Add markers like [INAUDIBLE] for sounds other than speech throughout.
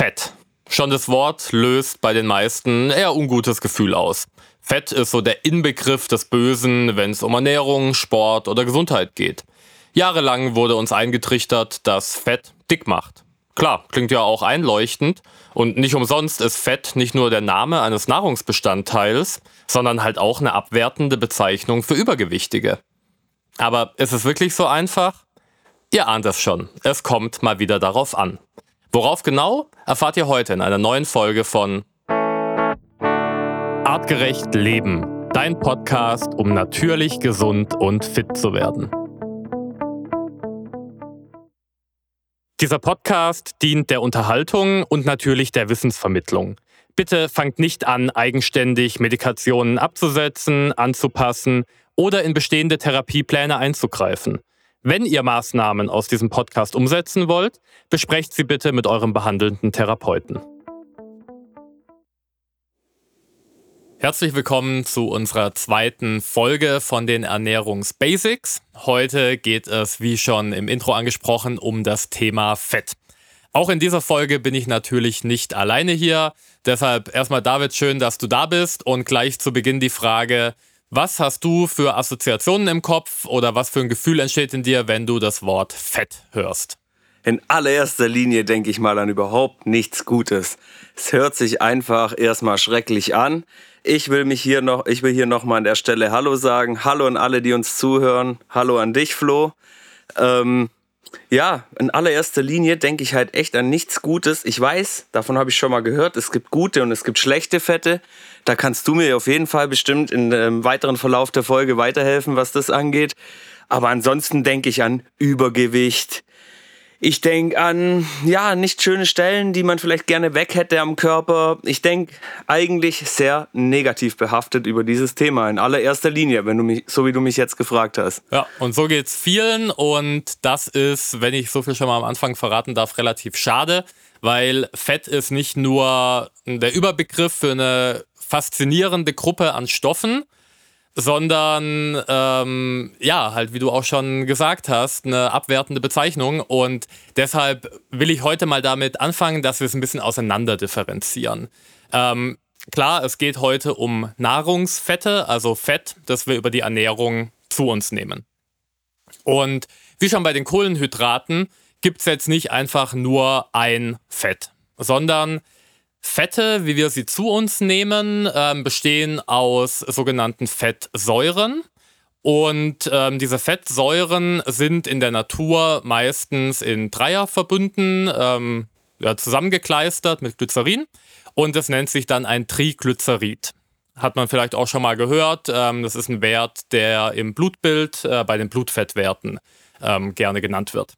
Fett. Schon das Wort löst bei den meisten eher ungutes Gefühl aus. Fett ist so der Inbegriff des Bösen, wenn es um Ernährung, Sport oder Gesundheit geht. Jahrelang wurde uns eingetrichtert, dass Fett dick macht. Klar, klingt ja auch einleuchtend. Und nicht umsonst ist Fett nicht nur der Name eines Nahrungsbestandteils, sondern halt auch eine abwertende Bezeichnung für Übergewichtige. Aber ist es wirklich so einfach? Ihr ahnt es schon, es kommt mal wieder darauf an. Worauf genau, erfahrt ihr heute in einer neuen Folge von Artgerecht Leben, dein Podcast, um natürlich gesund und fit zu werden. Dieser Podcast dient der Unterhaltung und natürlich der Wissensvermittlung. Bitte fangt nicht an, eigenständig Medikationen abzusetzen, anzupassen oder in bestehende Therapiepläne einzugreifen. Wenn ihr Maßnahmen aus diesem Podcast umsetzen wollt, besprecht sie bitte mit eurem behandelnden Therapeuten. Herzlich willkommen zu unserer zweiten Folge von den Ernährungsbasics. Heute geht es, wie schon im Intro angesprochen, um das Thema Fett. Auch in dieser Folge bin ich natürlich nicht alleine hier. Deshalb erstmal David, schön, dass du da bist. Und gleich zu Beginn die Frage, was hast du für Assoziationen im Kopf oder was für ein Gefühl entsteht in dir, wenn du das Wort Fett hörst? In allererster Linie denke ich mal an überhaupt nichts Gutes. Es hört sich einfach erstmal schrecklich an. Ich will mich hier noch, ich will hier noch mal an der Stelle Hallo sagen. Hallo an alle, die uns zuhören. Hallo an dich, Flo. Ähm, ja, in allererster Linie denke ich halt echt an nichts Gutes. Ich weiß, davon habe ich schon mal gehört, es gibt gute und es gibt schlechte Fette. Da kannst du mir auf jeden Fall bestimmt in dem weiteren Verlauf der Folge weiterhelfen, was das angeht. Aber ansonsten denke ich an Übergewicht, ich denke an, ja, nicht schöne Stellen, die man vielleicht gerne weg hätte am Körper. Ich denke eigentlich sehr negativ behaftet über dieses Thema in allererster Linie, wenn du mich, so wie du mich jetzt gefragt hast. Ja, und so geht es vielen und das ist, wenn ich so viel schon mal am Anfang verraten darf, relativ schade, weil Fett ist nicht nur der Überbegriff für eine faszinierende Gruppe an Stoffen, sondern ähm, ja, halt wie du auch schon gesagt hast, eine abwertende Bezeichnung. Und deshalb will ich heute mal damit anfangen, dass wir es ein bisschen auseinander differenzieren. Ähm, klar, es geht heute um Nahrungsfette, also Fett, das wir über die Ernährung zu uns nehmen. Und wie schon bei den Kohlenhydraten gibt es jetzt nicht einfach nur ein Fett, sondern Fette, wie wir sie zu uns nehmen, ähm, bestehen aus sogenannten Fettsäuren. Und ähm, diese Fettsäuren sind in der Natur meistens in Dreierverbünden ähm, ja, zusammengekleistert mit Glycerin. Und das nennt sich dann ein Triglycerid. Hat man vielleicht auch schon mal gehört. Ähm, das ist ein Wert, der im Blutbild äh, bei den Blutfettwerten ähm, gerne genannt wird.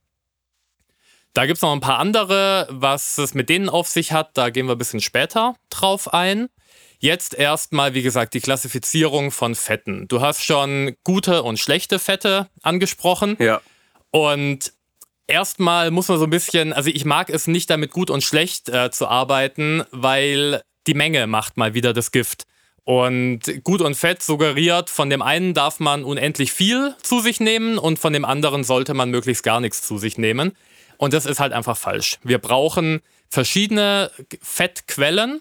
Da gibt es noch ein paar andere, was es mit denen auf sich hat. Da gehen wir ein bisschen später drauf ein. Jetzt erstmal, wie gesagt, die Klassifizierung von Fetten. Du hast schon gute und schlechte Fette angesprochen. Ja. Und erstmal muss man so ein bisschen, also ich mag es nicht damit gut und schlecht äh, zu arbeiten, weil die Menge macht mal wieder das Gift. Und gut und fett suggeriert, von dem einen darf man unendlich viel zu sich nehmen und von dem anderen sollte man möglichst gar nichts zu sich nehmen. Und das ist halt einfach falsch. Wir brauchen verschiedene Fettquellen.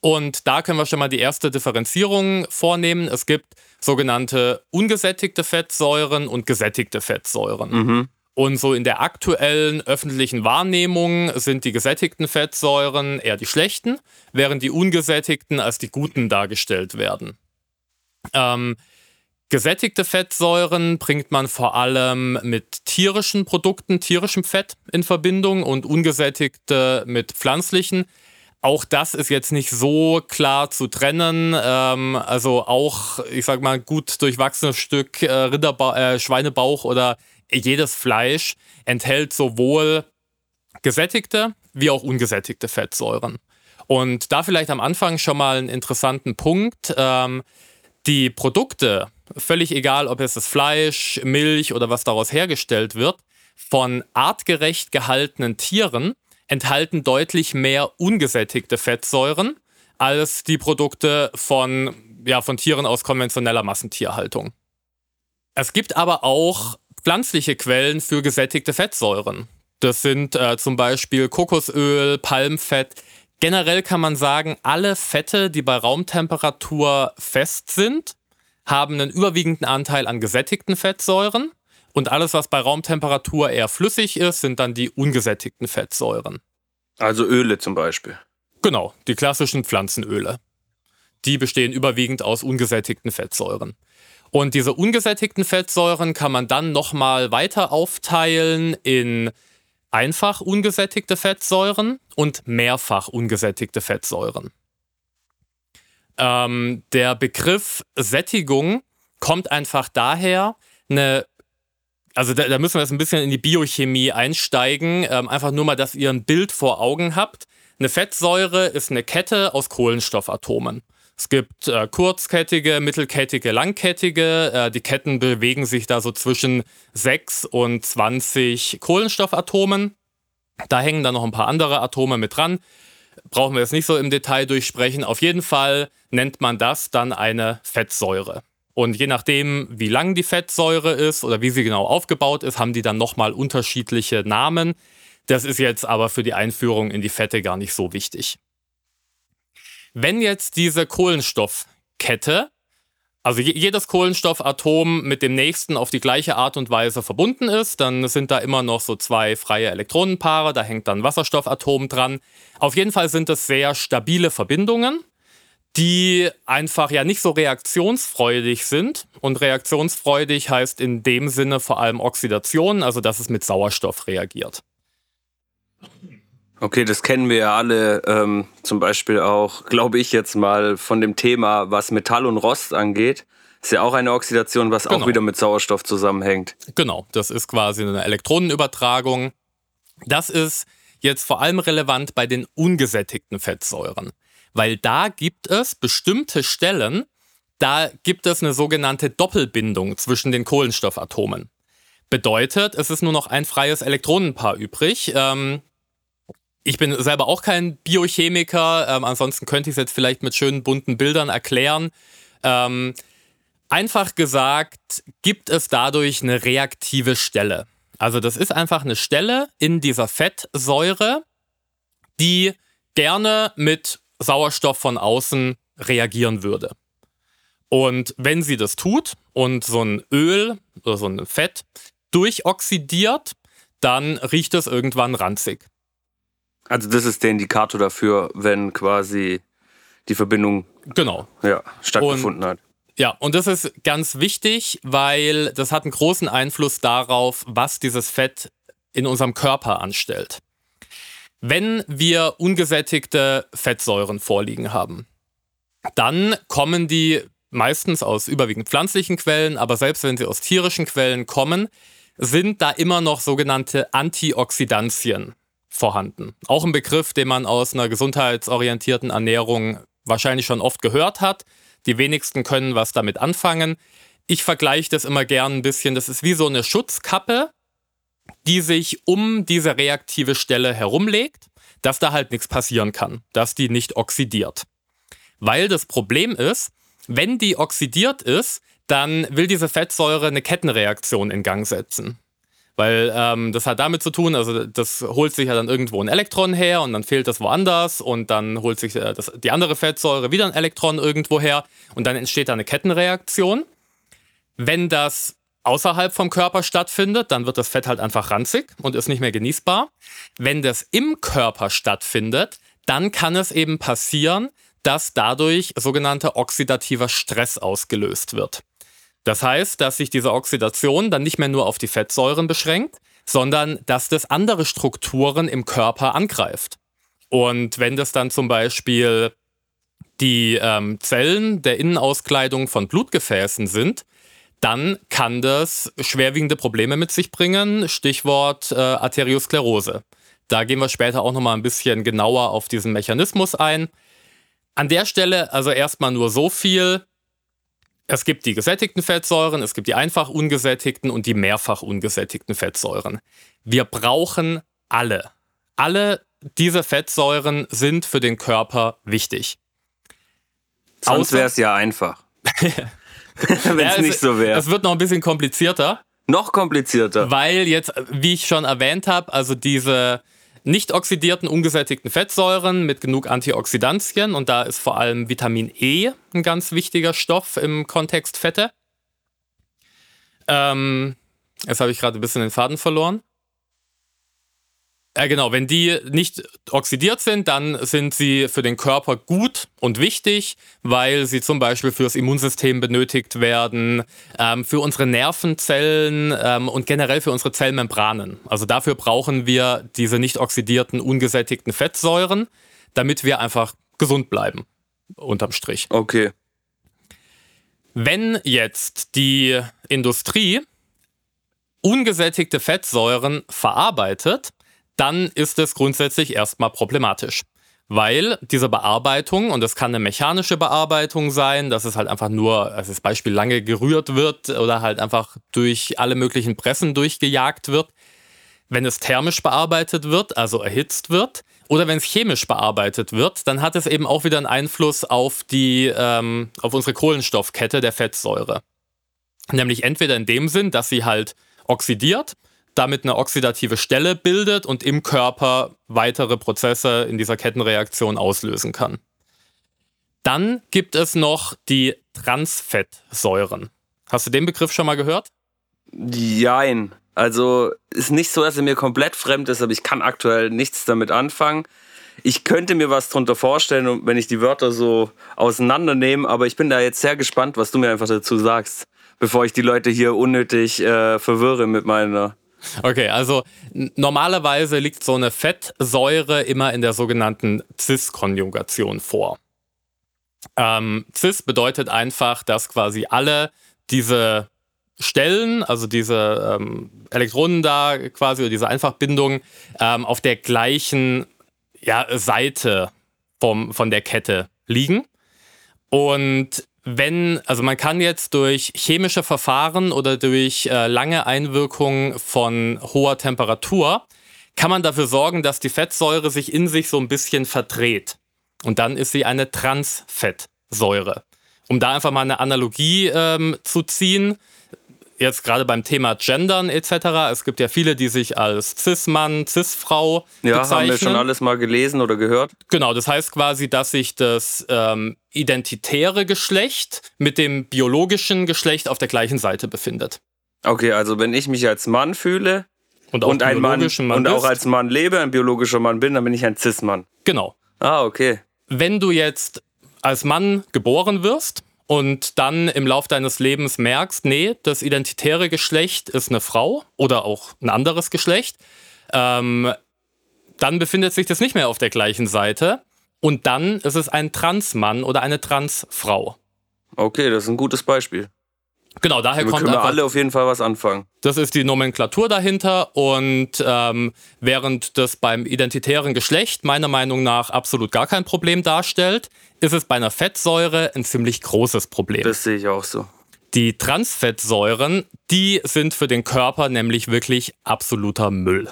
Und da können wir schon mal die erste Differenzierung vornehmen. Es gibt sogenannte ungesättigte Fettsäuren und gesättigte Fettsäuren. Mhm. Und so in der aktuellen öffentlichen Wahrnehmung sind die gesättigten Fettsäuren eher die schlechten, während die ungesättigten als die guten dargestellt werden. Ähm, Gesättigte Fettsäuren bringt man vor allem mit tierischen Produkten, tierischem Fett in Verbindung und ungesättigte mit pflanzlichen. Auch das ist jetzt nicht so klar zu trennen. Ähm, also auch, ich sag mal, gut durchwachsenes Stück äh, Rinderba äh, Schweinebauch oder jedes Fleisch enthält sowohl gesättigte wie auch ungesättigte Fettsäuren. Und da vielleicht am Anfang schon mal einen interessanten Punkt. Ähm, die Produkte, völlig egal, ob es das Fleisch, Milch oder was daraus hergestellt wird, von artgerecht gehaltenen Tieren enthalten deutlich mehr ungesättigte Fettsäuren als die Produkte von, ja, von Tieren aus konventioneller Massentierhaltung. Es gibt aber auch pflanzliche Quellen für gesättigte Fettsäuren. Das sind äh, zum Beispiel Kokosöl, Palmfett. Generell kann man sagen, alle Fette, die bei Raumtemperatur fest sind, haben einen überwiegenden Anteil an gesättigten Fettsäuren. Und alles, was bei Raumtemperatur eher flüssig ist, sind dann die ungesättigten Fettsäuren. Also Öle zum Beispiel. Genau, die klassischen Pflanzenöle. Die bestehen überwiegend aus ungesättigten Fettsäuren. Und diese ungesättigten Fettsäuren kann man dann nochmal weiter aufteilen in einfach ungesättigte Fettsäuren und mehrfach ungesättigte Fettsäuren. Ähm, der Begriff Sättigung kommt einfach daher, eine also da, da, müssen wir jetzt ein bisschen in die Biochemie einsteigen. Ähm, einfach nur mal, dass ihr ein Bild vor Augen habt. Eine Fettsäure ist eine Kette aus Kohlenstoffatomen. Es gibt äh, kurzkettige, mittelkettige, langkettige. Äh, die Ketten bewegen sich da so zwischen 6 und 20 Kohlenstoffatomen. Da hängen dann noch ein paar andere Atome mit dran. Brauchen wir jetzt nicht so im Detail durchsprechen. Auf jeden Fall nennt man das dann eine Fettsäure. Und je nachdem, wie lang die Fettsäure ist oder wie sie genau aufgebaut ist, haben die dann nochmal unterschiedliche Namen. Das ist jetzt aber für die Einführung in die Fette gar nicht so wichtig. Wenn jetzt diese Kohlenstoffkette, also jedes Kohlenstoffatom mit dem nächsten auf die gleiche Art und Weise verbunden ist, dann sind da immer noch so zwei freie Elektronenpaare, da hängt dann Wasserstoffatom dran. Auf jeden Fall sind das sehr stabile Verbindungen die einfach ja nicht so reaktionsfreudig sind. Und reaktionsfreudig heißt in dem Sinne vor allem Oxidation, also dass es mit Sauerstoff reagiert. Okay, das kennen wir ja alle, ähm, zum Beispiel auch, glaube ich jetzt mal, von dem Thema, was Metall und Rost angeht. Ist ja auch eine Oxidation, was genau. auch wieder mit Sauerstoff zusammenhängt. Genau, das ist quasi eine Elektronenübertragung. Das ist jetzt vor allem relevant bei den ungesättigten Fettsäuren weil da gibt es bestimmte Stellen, da gibt es eine sogenannte Doppelbindung zwischen den Kohlenstoffatomen. Bedeutet, es ist nur noch ein freies Elektronenpaar übrig. Ähm, ich bin selber auch kein Biochemiker, ähm, ansonsten könnte ich es jetzt vielleicht mit schönen bunten Bildern erklären. Ähm, einfach gesagt, gibt es dadurch eine reaktive Stelle. Also das ist einfach eine Stelle in dieser Fettsäure, die gerne mit Sauerstoff von außen reagieren würde. Und wenn sie das tut und so ein Öl oder so ein Fett durchoxidiert, dann riecht es irgendwann ranzig. Also das ist der Indikator dafür, wenn quasi die Verbindung genau. ja, stattgefunden und, hat. Ja, und das ist ganz wichtig, weil das hat einen großen Einfluss darauf, was dieses Fett in unserem Körper anstellt. Wenn wir ungesättigte Fettsäuren vorliegen haben, dann kommen die meistens aus überwiegend pflanzlichen Quellen, aber selbst wenn sie aus tierischen Quellen kommen, sind da immer noch sogenannte Antioxidantien vorhanden. Auch ein Begriff, den man aus einer gesundheitsorientierten Ernährung wahrscheinlich schon oft gehört hat. Die wenigsten können was damit anfangen. Ich vergleiche das immer gern ein bisschen. Das ist wie so eine Schutzkappe, die sich um diese reaktive Stelle herumlegt, dass da halt nichts passieren kann, dass die nicht oxidiert. Weil das Problem ist, wenn die oxidiert ist, dann will diese Fettsäure eine Kettenreaktion in Gang setzen. Weil ähm, das hat damit zu tun, also das holt sich ja dann irgendwo ein Elektron her und dann fehlt das woanders und dann holt sich äh, das, die andere Fettsäure wieder ein Elektron irgendwo her und dann entsteht da eine Kettenreaktion. Wenn das außerhalb vom Körper stattfindet, dann wird das Fett halt einfach ranzig und ist nicht mehr genießbar. Wenn das im Körper stattfindet, dann kann es eben passieren, dass dadurch sogenannter oxidativer Stress ausgelöst wird. Das heißt, dass sich diese Oxidation dann nicht mehr nur auf die Fettsäuren beschränkt, sondern dass das andere Strukturen im Körper angreift. Und wenn das dann zum Beispiel die ähm, Zellen der Innenauskleidung von Blutgefäßen sind, dann kann das schwerwiegende Probleme mit sich bringen. Stichwort äh, Arteriosklerose. Da gehen wir später auch nochmal ein bisschen genauer auf diesen Mechanismus ein. An der Stelle also erstmal nur so viel. Es gibt die gesättigten Fettsäuren, es gibt die einfach ungesättigten und die mehrfach ungesättigten Fettsäuren. Wir brauchen alle. Alle diese Fettsäuren sind für den Körper wichtig. Sonst wäre es ja einfach. [LAUGHS] Wenn es ja, nicht so wäre. Es wird noch ein bisschen komplizierter. Noch komplizierter. Weil jetzt, wie ich schon erwähnt habe, also diese nicht oxidierten, ungesättigten Fettsäuren mit genug Antioxidantien und da ist vor allem Vitamin E ein ganz wichtiger Stoff im Kontext Fette. Ähm, jetzt habe ich gerade ein bisschen den Faden verloren. Ja, genau, wenn die nicht oxidiert sind, dann sind sie für den Körper gut und wichtig, weil sie zum Beispiel fürs Immunsystem benötigt werden, ähm, für unsere Nervenzellen ähm, und generell für unsere Zellmembranen. Also dafür brauchen wir diese nicht oxidierten, ungesättigten Fettsäuren, damit wir einfach gesund bleiben, unterm Strich. Okay. Wenn jetzt die Industrie ungesättigte Fettsäuren verarbeitet, dann ist es grundsätzlich erstmal problematisch. Weil diese Bearbeitung, und das kann eine mechanische Bearbeitung sein, dass es halt einfach nur, als das Beispiel lange gerührt wird oder halt einfach durch alle möglichen Pressen durchgejagt wird, wenn es thermisch bearbeitet wird, also erhitzt wird, oder wenn es chemisch bearbeitet wird, dann hat es eben auch wieder einen Einfluss auf die, ähm, auf unsere Kohlenstoffkette der Fettsäure. Nämlich entweder in dem Sinn, dass sie halt oxidiert damit eine oxidative Stelle bildet und im Körper weitere Prozesse in dieser Kettenreaktion auslösen kann. Dann gibt es noch die Transfettsäuren. Hast du den Begriff schon mal gehört? Jein. Also ist nicht so, dass er mir komplett fremd ist, aber ich kann aktuell nichts damit anfangen. Ich könnte mir was darunter vorstellen, wenn ich die Wörter so auseinandernehme, aber ich bin da jetzt sehr gespannt, was du mir einfach dazu sagst, bevor ich die Leute hier unnötig äh, verwirre mit meiner Okay, also normalerweise liegt so eine Fettsäure immer in der sogenannten Cis-Konjugation vor. Ähm, Cis bedeutet einfach, dass quasi alle diese Stellen, also diese ähm, Elektronen da quasi oder diese Einfachbindung ähm, auf der gleichen ja, Seite vom, von der Kette liegen. Und wenn, also man kann jetzt durch chemische Verfahren oder durch äh, lange Einwirkung von hoher Temperatur, kann man dafür sorgen, dass die Fettsäure sich in sich so ein bisschen verdreht. Und dann ist sie eine Transfettsäure. Um da einfach mal eine Analogie ähm, zu ziehen, jetzt gerade beim Thema Gendern etc. Es gibt ja viele, die sich als Cis-Mann, Cis-Frau ja, bezeichnen. Ja, haben wir schon alles mal gelesen oder gehört. Genau, das heißt quasi, dass sich das ähm, identitäre Geschlecht mit dem biologischen Geschlecht auf der gleichen Seite befindet. Okay, also wenn ich mich als Mann fühle und, auch, und ein Mann, Mann und auch als Mann lebe, ein biologischer Mann bin, dann bin ich ein Cis-Mann. Genau. Ah, okay. Wenn du jetzt als Mann geboren wirst, und dann im Lauf deines Lebens merkst, nee, das identitäre Geschlecht ist eine Frau oder auch ein anderes Geschlecht, ähm, dann befindet sich das nicht mehr auf der gleichen Seite und dann ist es ein Transmann oder eine Transfrau. Okay, das ist ein gutes Beispiel. Genau, daher Damit kommt können wir alle auf jeden Fall was anfangen. Das ist die Nomenklatur dahinter und ähm, während das beim identitären Geschlecht meiner Meinung nach absolut gar kein Problem darstellt, ist es bei einer Fettsäure ein ziemlich großes Problem. Das sehe ich auch so. Die Transfettsäuren, die sind für den Körper nämlich wirklich absoluter Müll.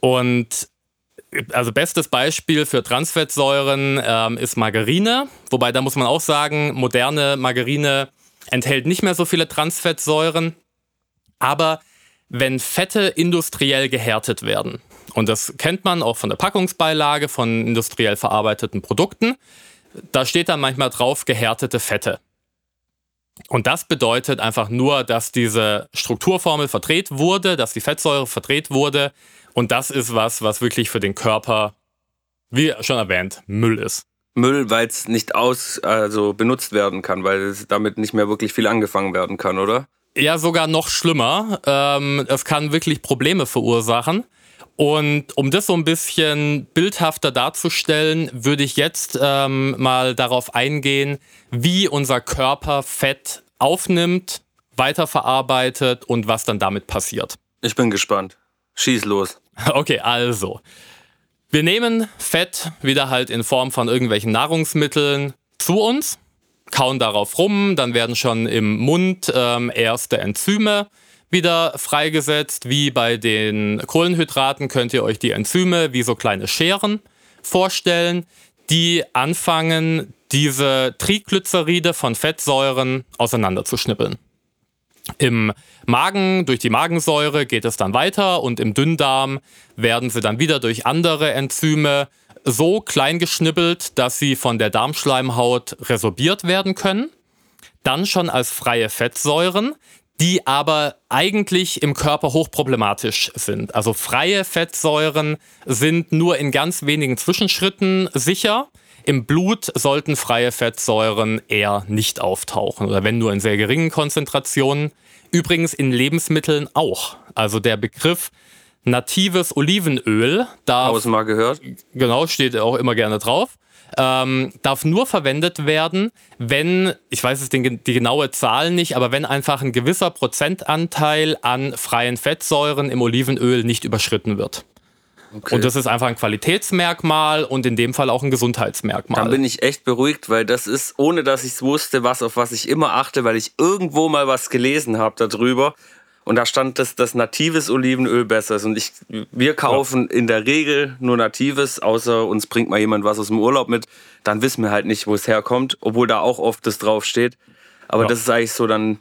Und also bestes Beispiel für Transfettsäuren ähm, ist Margarine, wobei da muss man auch sagen, moderne Margarine enthält nicht mehr so viele Transfettsäuren. Aber wenn Fette industriell gehärtet werden, und das kennt man auch von der Packungsbeilage von industriell verarbeiteten Produkten, da steht dann manchmal drauf gehärtete Fette. Und das bedeutet einfach nur, dass diese Strukturformel verdreht wurde, dass die Fettsäure verdreht wurde. Und das ist was, was wirklich für den Körper, wie schon erwähnt, Müll ist. Müll, weil es nicht aus, also benutzt werden kann, weil es damit nicht mehr wirklich viel angefangen werden kann, oder? Ja, sogar noch schlimmer. Ähm, es kann wirklich Probleme verursachen. Und um das so ein bisschen bildhafter darzustellen, würde ich jetzt ähm, mal darauf eingehen, wie unser Körper Fett aufnimmt, weiterverarbeitet und was dann damit passiert. Ich bin gespannt. Schieß los. [LAUGHS] Okay, also. Wir nehmen Fett wieder halt in Form von irgendwelchen Nahrungsmitteln zu uns, kauen darauf rum, dann werden schon im Mund ähm, erste Enzyme wieder freigesetzt. Wie bei den Kohlenhydraten könnt ihr euch die Enzyme wie so kleine Scheren vorstellen, die anfangen, diese Triglyceride von Fettsäuren auseinanderzuschnippeln. Im Magen, durch die Magensäure geht es dann weiter und im Dünndarm werden sie dann wieder durch andere Enzyme so klein geschnibbelt, dass sie von der Darmschleimhaut resorbiert werden können. Dann schon als freie Fettsäuren, die aber eigentlich im Körper hochproblematisch sind. Also freie Fettsäuren sind nur in ganz wenigen Zwischenschritten sicher. Im Blut sollten freie Fettsäuren eher nicht auftauchen oder wenn nur in sehr geringen Konzentrationen. Übrigens in Lebensmitteln auch. Also der Begriff natives Olivenöl darf, mal gehört. Genau, steht auch immer gerne drauf. Ähm, darf nur verwendet werden, wenn, ich weiß jetzt die, die genaue Zahl nicht, aber wenn einfach ein gewisser Prozentanteil an freien Fettsäuren im Olivenöl nicht überschritten wird. Okay. Und das ist einfach ein Qualitätsmerkmal und in dem Fall auch ein Gesundheitsmerkmal. Dann bin ich echt beruhigt, weil das ist, ohne dass ich es wusste, was auf was ich immer achte, weil ich irgendwo mal was gelesen habe darüber. Und da stand, dass das natives Olivenöl besser ist. Und ich, wir kaufen ja. in der Regel nur natives, außer uns bringt mal jemand was aus dem Urlaub mit. Dann wissen wir halt nicht, wo es herkommt, obwohl da auch oft das draufsteht. Aber ja. das ist eigentlich so dann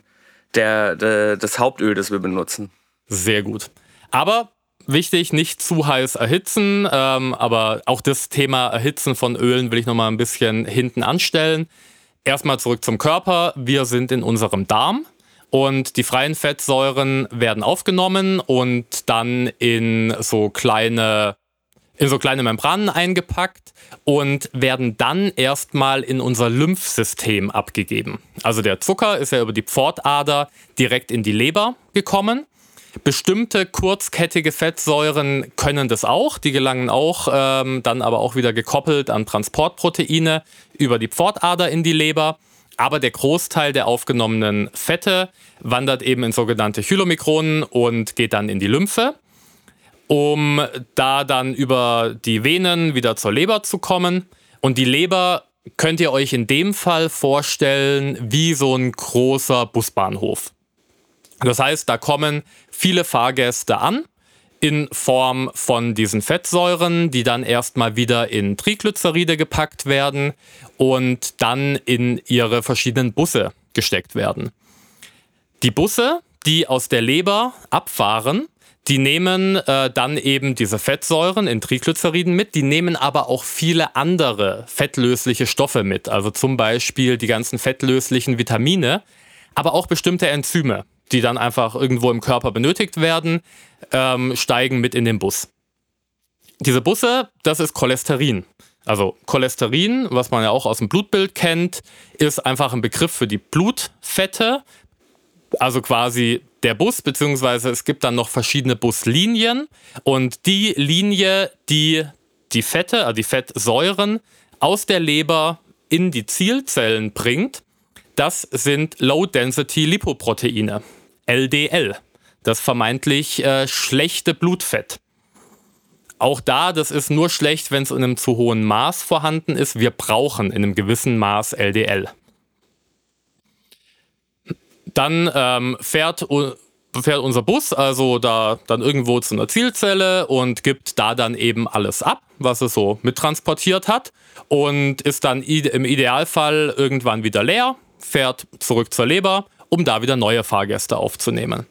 der, der, das Hauptöl, das wir benutzen. Sehr gut. Aber wichtig, nicht zu heiß erhitzen. Ähm, aber auch das Thema Erhitzen von Ölen will ich nochmal ein bisschen hinten anstellen. Erstmal zurück zum Körper. Wir sind in unserem Darm. Und die freien Fettsäuren werden aufgenommen und dann in so kleine, in so kleine Membranen eingepackt und werden dann erstmal in unser Lymphsystem abgegeben. Also der Zucker ist ja über die Pfortader direkt in die Leber gekommen Bestimmte kurzkettige Fettsäuren können das auch. Die gelangen auch ähm, dann aber auch wieder gekoppelt an Transportproteine über die Pfortader in die Leber. Aber der Großteil der aufgenommenen Fette wandert eben in sogenannte Chylomikronen und geht dann in die Lymphe, um da dann über die Venen wieder zur Leber zu kommen. Und die Leber könnt ihr euch in dem Fall vorstellen wie so ein großer Busbahnhof. Das heißt, da kommen viele Fahrgäste an in Form von diesen Fettsäuren, die dann erstmal wieder in Triglyceride gepackt werden und dann in ihre verschiedenen Busse gesteckt werden. Die Busse, die aus der Leber abfahren, die nehmen äh, dann eben diese Fettsäuren in Triglyceriden mit, die nehmen aber auch viele andere fettlösliche Stoffe mit, also zum Beispiel die ganzen fettlöslichen Vitamine, aber auch bestimmte Enzyme die dann einfach irgendwo im Körper benötigt werden, ähm, steigen mit in den Bus. Diese Busse, das ist Cholesterin. Also Cholesterin, was man ja auch aus dem Blutbild kennt, ist einfach ein Begriff für die Blutfette. Also quasi der Bus, beziehungsweise es gibt dann noch verschiedene Buslinien. Und die Linie, die die Fette, also die Fettsäuren aus der Leber in die Zielzellen bringt, das sind Low-Density-Lipoproteine. LDL, das vermeintlich äh, schlechte Blutfett. Auch da, das ist nur schlecht, wenn es in einem zu hohen Maß vorhanden ist. Wir brauchen in einem gewissen Maß LDL. Dann ähm, fährt, fährt unser Bus also da dann irgendwo zu einer Zielzelle und gibt da dann eben alles ab, was es so mittransportiert hat und ist dann im Idealfall irgendwann wieder leer, fährt zurück zur Leber um da wieder neue Fahrgäste aufzunehmen.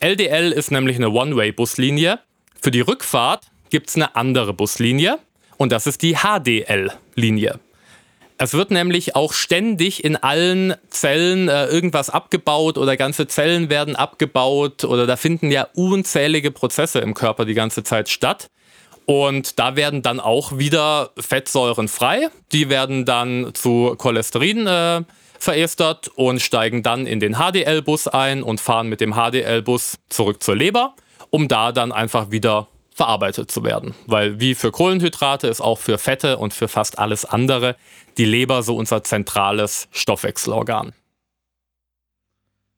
LDL ist nämlich eine One-Way-Buslinie. Für die Rückfahrt gibt es eine andere Buslinie und das ist die HDL-Linie. Es wird nämlich auch ständig in allen Zellen äh, irgendwas abgebaut oder ganze Zellen werden abgebaut oder da finden ja unzählige Prozesse im Körper die ganze Zeit statt. Und da werden dann auch wieder Fettsäuren frei. Die werden dann zu Cholesterin äh, verestert und steigen dann in den HDL-Bus ein und fahren mit dem HDL-Bus zurück zur Leber, um da dann einfach wieder verarbeitet zu werden. Weil wie für Kohlenhydrate ist auch für Fette und für fast alles andere die Leber so unser zentrales Stoffwechselorgan.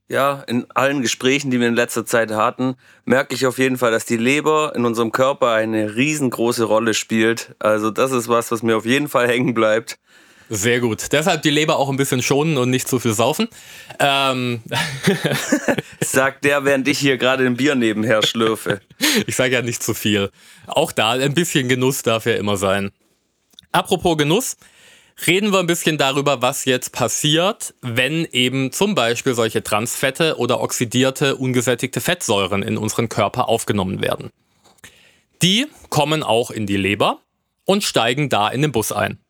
Ja, in allen Gesprächen, die wir in letzter Zeit hatten, merke ich auf jeden Fall, dass die Leber in unserem Körper eine riesengroße Rolle spielt. Also das ist was, was mir auf jeden Fall hängen bleibt. Sehr gut. Deshalb die Leber auch ein bisschen schonen und nicht zu viel saufen. Ähm. [LAUGHS] Sagt der, während ich hier gerade ein Bier nebenher schlürfe. [LAUGHS] ich sage ja nicht zu viel. Auch da ein bisschen Genuss darf ja immer sein. Apropos Genuss. reden wir ein bisschen darüber, was jetzt passiert, wenn eben zum Beispiel solche Transfette oder oxidierte, ungesättigte Fettsäuren in unseren Körper aufgenommen werden. Die kommen auch in die Leber und steigen da in den Bus ein.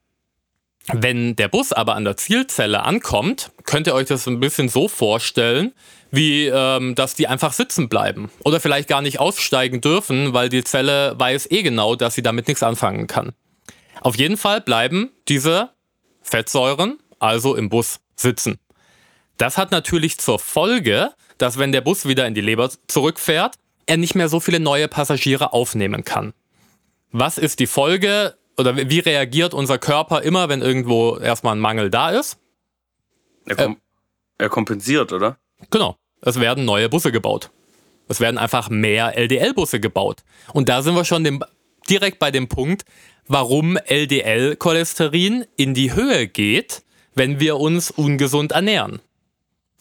Wenn der Bus aber an der Zielzelle ankommt, könnt ihr euch das ein bisschen so vorstellen, wie ähm, dass die einfach sitzen bleiben oder vielleicht gar nicht aussteigen dürfen, weil die Zelle weiß eh genau, dass sie damit nichts anfangen kann. Auf jeden Fall bleiben diese Fettsäuren also im Bus sitzen. Das hat natürlich zur Folge, dass wenn der Bus wieder in die Leber zurückfährt, er nicht mehr so viele neue Passagiere aufnehmen kann. Was ist die Folge oder wie reagiert unser Körper immer, wenn irgendwo erstmal ein Mangel da ist? Er, kom äh, er kompensiert, oder? Genau. Es werden neue Busse gebaut. Es werden einfach mehr LDL-Busse gebaut. Und da sind wir schon dem, direkt bei dem Punkt, warum LDL-Cholesterin in die Höhe geht, wenn wir uns ungesund ernähren.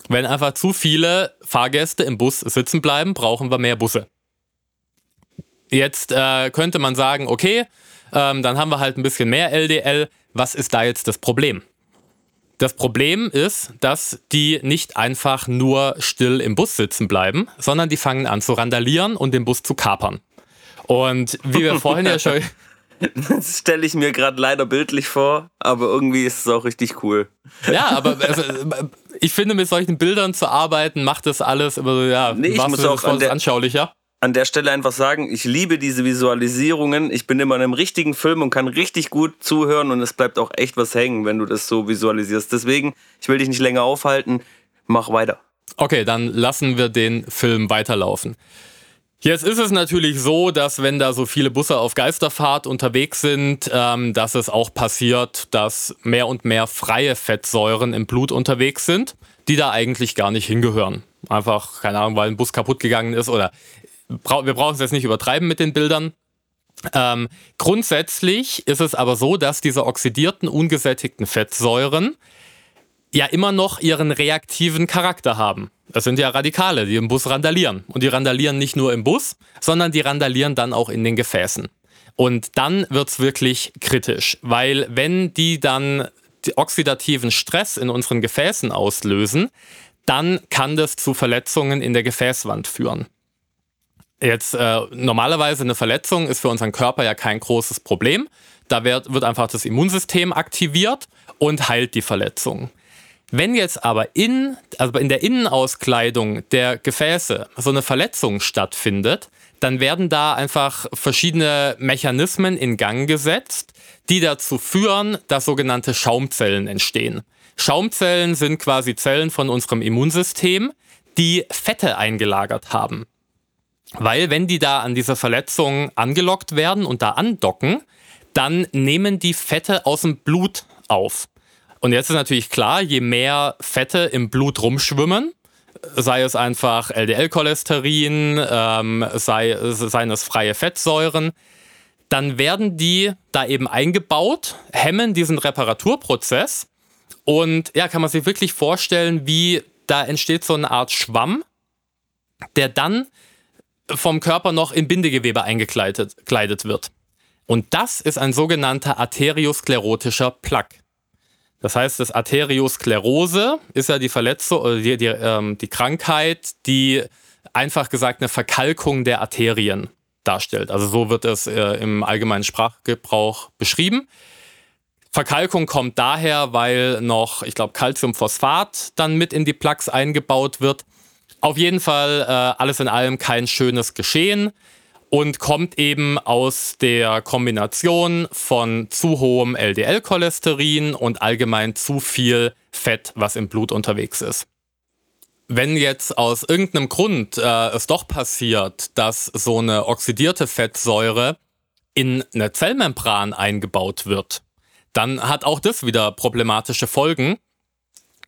Wenn einfach zu viele Fahrgäste im Bus sitzen bleiben, brauchen wir mehr Busse. Jetzt äh, könnte man sagen, okay, ähm, dann haben wir halt ein bisschen mehr LDL. Was ist da jetzt das Problem? Das Problem ist, dass die nicht einfach nur still im Bus sitzen bleiben, sondern die fangen an zu randalieren und den Bus zu kapern. Und wie wir [LAUGHS] vorhin ja schon. Das stelle ich mir gerade leider bildlich vor, aber irgendwie ist es auch richtig cool. Ja, aber also, ich finde, mit solchen Bildern zu arbeiten, macht das alles immer so, ja, nee, ich muss auch an der, anschaulicher an der Stelle einfach sagen, ich liebe diese Visualisierungen. Ich bin immer in einem richtigen Film und kann richtig gut zuhören und es bleibt auch echt was hängen, wenn du das so visualisierst. Deswegen, ich will dich nicht länger aufhalten. Mach weiter. Okay, dann lassen wir den Film weiterlaufen. Jetzt ist es natürlich so, dass wenn da so viele Busse auf Geisterfahrt unterwegs sind, ähm, dass es auch passiert, dass mehr und mehr freie Fettsäuren im Blut unterwegs sind, die da eigentlich gar nicht hingehören. Einfach, keine Ahnung, weil ein Bus kaputt gegangen ist oder wir brauchen es jetzt nicht übertreiben mit den Bildern. Ähm, grundsätzlich ist es aber so, dass diese oxidierten, ungesättigten Fettsäuren ja immer noch ihren reaktiven Charakter haben. Das sind ja Radikale, die im Bus randalieren. Und die randalieren nicht nur im Bus, sondern die randalieren dann auch in den Gefäßen. Und dann wird es wirklich kritisch, weil wenn die dann oxidativen Stress in unseren Gefäßen auslösen, dann kann das zu Verletzungen in der Gefäßwand führen. Jetzt äh, normalerweise eine Verletzung ist für unseren Körper ja kein großes Problem. Da wird, wird einfach das Immunsystem aktiviert und heilt die Verletzung. Wenn jetzt aber in, also in der Innenauskleidung der Gefäße so eine Verletzung stattfindet, dann werden da einfach verschiedene Mechanismen in Gang gesetzt, die dazu führen, dass sogenannte Schaumzellen entstehen. Schaumzellen sind quasi Zellen von unserem Immunsystem, die Fette eingelagert haben. Weil wenn die da an dieser Verletzung angelockt werden und da andocken, dann nehmen die Fette aus dem Blut auf. Und jetzt ist natürlich klar, je mehr Fette im Blut rumschwimmen, sei es einfach LDL-Cholesterin, ähm, sei, seien es freie Fettsäuren, dann werden die da eben eingebaut, hemmen diesen Reparaturprozess und ja, kann man sich wirklich vorstellen, wie da entsteht so eine Art Schwamm, der dann vom Körper noch in Bindegewebe eingekleidet wird. Und das ist ein sogenannter arteriosklerotischer Plaque. Das heißt, das Arteriosklerose ist ja die Verletzung oder die, die, ähm, die Krankheit, die einfach gesagt eine Verkalkung der Arterien darstellt. Also so wird es äh, im allgemeinen Sprachgebrauch beschrieben. Verkalkung kommt daher, weil noch, ich glaube, Calciumphosphat dann mit in die Plaques eingebaut wird. Auf jeden Fall äh, alles in allem kein schönes Geschehen und kommt eben aus der Kombination von zu hohem LDL-Cholesterin und allgemein zu viel Fett, was im Blut unterwegs ist. Wenn jetzt aus irgendeinem Grund äh, es doch passiert, dass so eine oxidierte Fettsäure in eine Zellmembran eingebaut wird, dann hat auch das wieder problematische Folgen,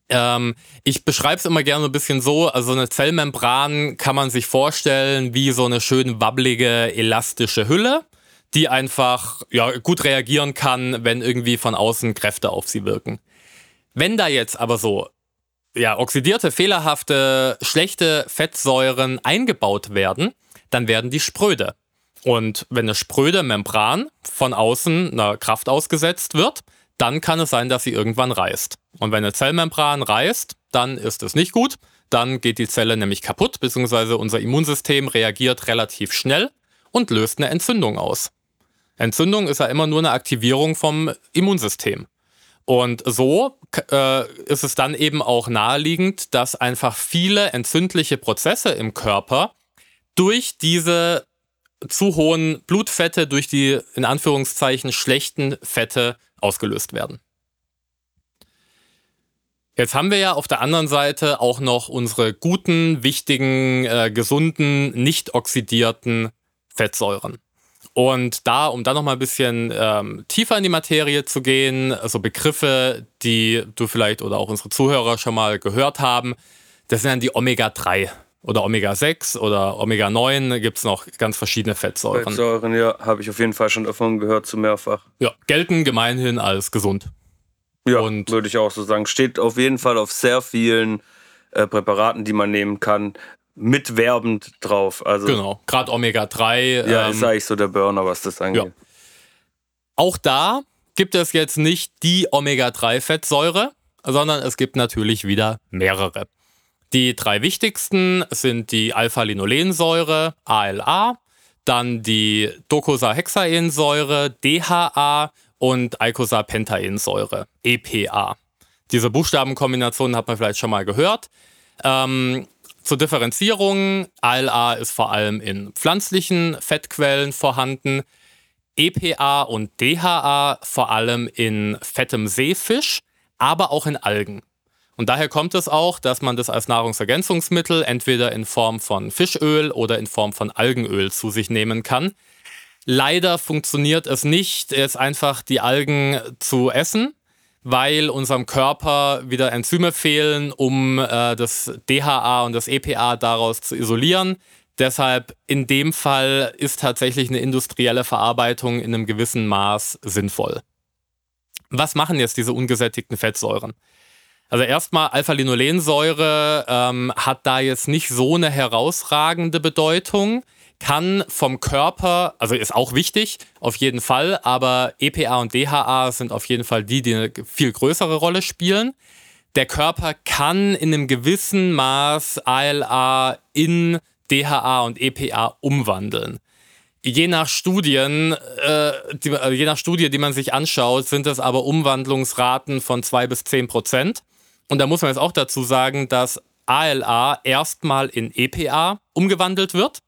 ähm, ich beschreibe es immer gerne ein bisschen so, also eine Zellmembran kann man sich vorstellen wie so eine schön wabbelige, elastische Hülle, die einfach ja, gut reagieren kann, wenn irgendwie von außen Kräfte auf sie wirken. Wenn da jetzt aber so ja, oxidierte, fehlerhafte, schlechte Fettsäuren eingebaut werden, dann werden die spröde. Und wenn eine spröde Membran von außen einer Kraft ausgesetzt wird, dann kann es sein, dass sie irgendwann reißt. Und wenn eine Zellmembran reißt, dann ist es nicht gut. Dann geht die Zelle nämlich kaputt, beziehungsweise unser Immunsystem reagiert relativ schnell und löst eine Entzündung aus. Entzündung ist ja immer nur eine Aktivierung vom Immunsystem. Und so äh, ist es dann eben auch naheliegend, dass einfach viele entzündliche Prozesse im Körper durch diese zu hohen Blutfette, durch die in Anführungszeichen schlechten Fette ausgelöst werden. Jetzt haben wir ja auf der anderen Seite auch noch unsere guten, wichtigen, äh, gesunden, nicht oxidierten Fettsäuren. Und da, um da noch mal ein bisschen ähm, tiefer in die Materie zu gehen, also Begriffe, die du vielleicht oder auch unsere Zuhörer schon mal gehört haben, das sind dann die Omega-3 oder Omega-6 oder Omega-9, gibt es noch ganz verschiedene Fettsäuren. Fettsäuren, ja, habe ich auf jeden Fall schon davon gehört, zu mehrfach. Ja, gelten gemeinhin als gesund. Ja, und würde ich auch so sagen. Steht auf jeden Fall auf sehr vielen äh, Präparaten, die man nehmen kann, mitwerbend drauf. Also, genau, gerade Omega-3. Ja, ähm, ist eigentlich so der Burner, was das angeht. Ja. Auch da gibt es jetzt nicht die Omega-3-Fettsäure, sondern es gibt natürlich wieder mehrere. Die drei wichtigsten sind die Alpha-Linolensäure, ALA, dann die Docosahexaensäure, DHA und Eicosapentaensäure, EPA. Diese Buchstabenkombinationen hat man vielleicht schon mal gehört. Ähm, zur Differenzierung, ALA ist vor allem in pflanzlichen Fettquellen vorhanden, EPA und DHA vor allem in fettem Seefisch, aber auch in Algen. Und daher kommt es auch, dass man das als Nahrungsergänzungsmittel entweder in Form von Fischöl oder in Form von Algenöl zu sich nehmen kann. Leider funktioniert es nicht, jetzt einfach die Algen zu essen, weil unserem Körper wieder Enzyme fehlen, um äh, das DHA und das EPA daraus zu isolieren. Deshalb in dem Fall ist tatsächlich eine industrielle Verarbeitung in einem gewissen Maß sinnvoll. Was machen jetzt diese ungesättigten Fettsäuren? Also erstmal Alpha-Linolensäure ähm, hat da jetzt nicht so eine herausragende Bedeutung kann vom Körper, also ist auch wichtig, auf jeden Fall, aber EPA und DHA sind auf jeden Fall die, die eine viel größere Rolle spielen. Der Körper kann in einem gewissen Maß ALA in DHA und EPA umwandeln. Je nach Studien, äh, die, äh, je nach Studie, die man sich anschaut, sind es aber Umwandlungsraten von 2 bis 10 Prozent. Und da muss man jetzt auch dazu sagen, dass ALA erstmal in EPA umgewandelt wird.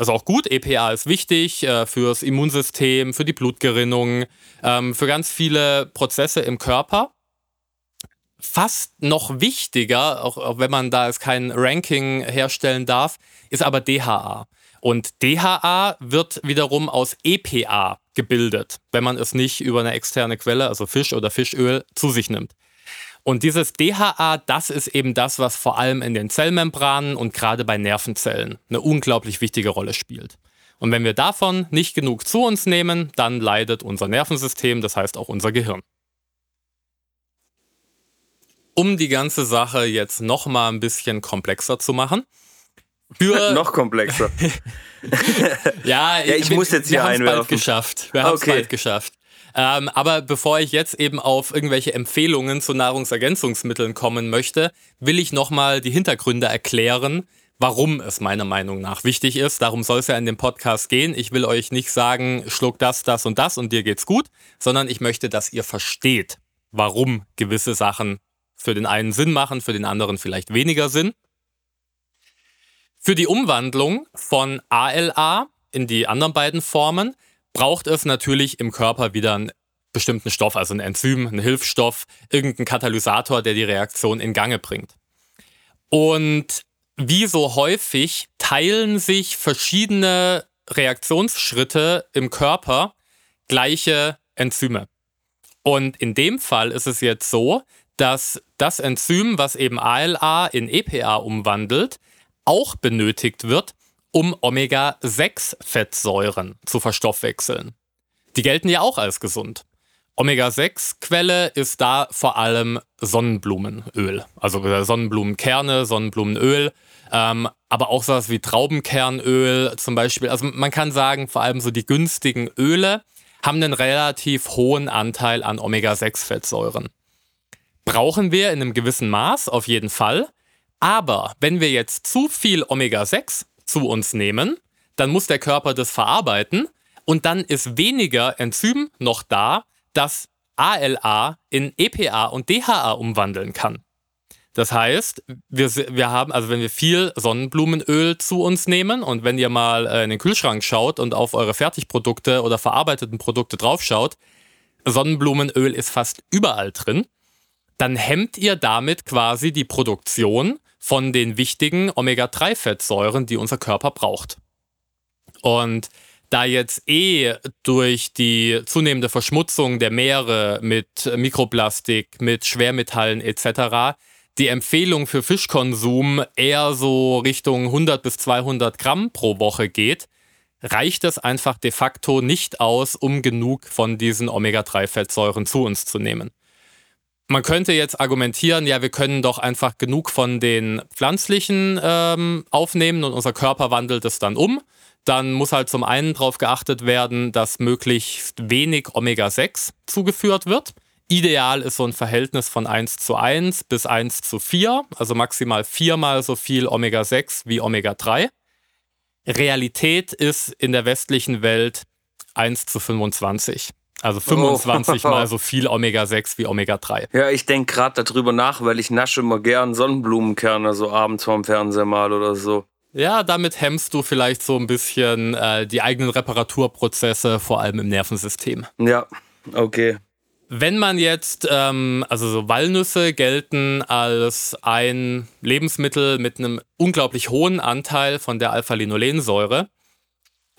Also auch gut, EPA ist wichtig äh, fürs Immunsystem, für die Blutgerinnung, ähm, für ganz viele Prozesse im Körper. Fast noch wichtiger, auch, auch wenn man da jetzt kein Ranking herstellen darf, ist aber DHA. Und DHA wird wiederum aus EPA gebildet, wenn man es nicht über eine externe Quelle, also Fisch oder Fischöl, zu sich nimmt. Und dieses DHA, das ist eben das, was vor allem in den Zellmembranen und gerade bei Nervenzellen eine unglaublich wichtige Rolle spielt. Und wenn wir davon nicht genug zu uns nehmen, dann leidet unser Nervensystem, das heißt auch unser Gehirn. Um die ganze Sache jetzt noch mal ein bisschen komplexer zu machen, für [LAUGHS] noch komplexer. [LAUGHS] ja, ja, ich muss jetzt hier einwerfen. Wir haben es bald geschafft. Wir haben es okay. bald geschafft. Ähm, aber bevor ich jetzt eben auf irgendwelche Empfehlungen zu Nahrungsergänzungsmitteln kommen möchte, will ich nochmal die Hintergründe erklären, warum es meiner Meinung nach wichtig ist. Darum soll es ja in dem Podcast gehen. Ich will euch nicht sagen, schluck das, das und das und dir geht's gut, sondern ich möchte, dass ihr versteht, warum gewisse Sachen für den einen Sinn machen, für den anderen vielleicht weniger Sinn. Für die Umwandlung von ALA in die anderen beiden Formen braucht es natürlich im Körper wieder einen bestimmten Stoff, also ein Enzym, ein Hilfsstoff, irgendein Katalysator, der die Reaktion in Gange bringt. Und wie so häufig teilen sich verschiedene Reaktionsschritte im Körper gleiche Enzyme. Und in dem Fall ist es jetzt so, dass das Enzym, was eben ALA in EPA umwandelt, auch benötigt wird, um Omega-6-Fettsäuren zu verstoffwechseln. Die gelten ja auch als gesund. Omega-6-Quelle ist da vor allem Sonnenblumenöl, also Sonnenblumenkerne, Sonnenblumenöl, ähm, aber auch sowas wie Traubenkernöl zum Beispiel. Also man kann sagen, vor allem so die günstigen Öle haben einen relativ hohen Anteil an Omega-6-Fettsäuren. Brauchen wir in einem gewissen Maß auf jeden Fall. Aber wenn wir jetzt zu viel Omega-6 zu uns nehmen, dann muss der Körper das verarbeiten und dann ist weniger Enzym noch da, das ALA in EPA und DHA umwandeln kann. Das heißt, wir, wir haben, also wenn wir viel Sonnenblumenöl zu uns nehmen und wenn ihr mal äh, in den Kühlschrank schaut und auf eure Fertigprodukte oder verarbeiteten Produkte draufschaut, Sonnenblumenöl ist fast überall drin, dann hemmt ihr damit quasi die Produktion von den wichtigen Omega-3-Fettsäuren, die unser Körper braucht. Und da jetzt eh durch die zunehmende Verschmutzung der Meere mit Mikroplastik, mit Schwermetallen etc die Empfehlung für Fischkonsum eher so Richtung 100 bis 200 Gramm pro Woche geht, reicht es einfach de facto nicht aus, um genug von diesen Omega-3-Fettsäuren zu uns zu nehmen. Man könnte jetzt argumentieren, ja, wir können doch einfach genug von den pflanzlichen ähm, aufnehmen und unser Körper wandelt es dann um. Dann muss halt zum einen darauf geachtet werden, dass möglichst wenig Omega-6 zugeführt wird. Ideal ist so ein Verhältnis von 1 zu 1 bis 1 zu 4, also maximal viermal so viel Omega-6 wie Omega-3. Realität ist in der westlichen Welt 1 zu 25. Also 25 oh. mal so [LAUGHS] viel Omega-6 wie Omega-3. Ja, ich denke gerade darüber nach, weil ich nasche immer gern Sonnenblumenkerne so abends vorm Fernseher mal oder so. Ja, damit hemmst du vielleicht so ein bisschen äh, die eigenen Reparaturprozesse, vor allem im Nervensystem. Ja, okay. Wenn man jetzt, ähm, also so Walnüsse gelten als ein Lebensmittel mit einem unglaublich hohen Anteil von der Alpha-Linolensäure.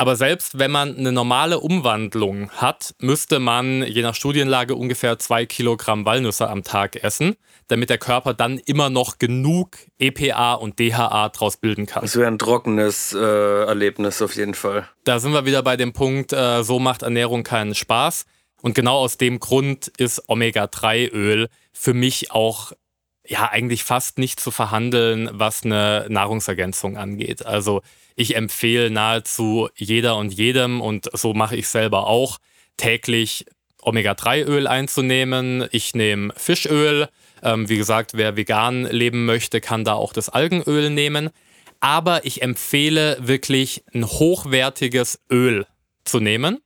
Aber selbst wenn man eine normale Umwandlung hat, müsste man je nach Studienlage ungefähr zwei Kilogramm Walnüsse am Tag essen, damit der Körper dann immer noch genug EPA und DHA draus bilden kann. Das wäre ein trockenes äh, Erlebnis auf jeden Fall. Da sind wir wieder bei dem Punkt, äh, so macht Ernährung keinen Spaß. Und genau aus dem Grund ist Omega-3-Öl für mich auch ja eigentlich fast nicht zu verhandeln, was eine Nahrungsergänzung angeht. Also ich empfehle nahezu jeder und jedem, und so mache ich selber auch, täglich Omega-3-Öl einzunehmen. Ich nehme Fischöl. Ähm, wie gesagt, wer vegan leben möchte, kann da auch das Algenöl nehmen. Aber ich empfehle wirklich ein hochwertiges Öl zu nehmen.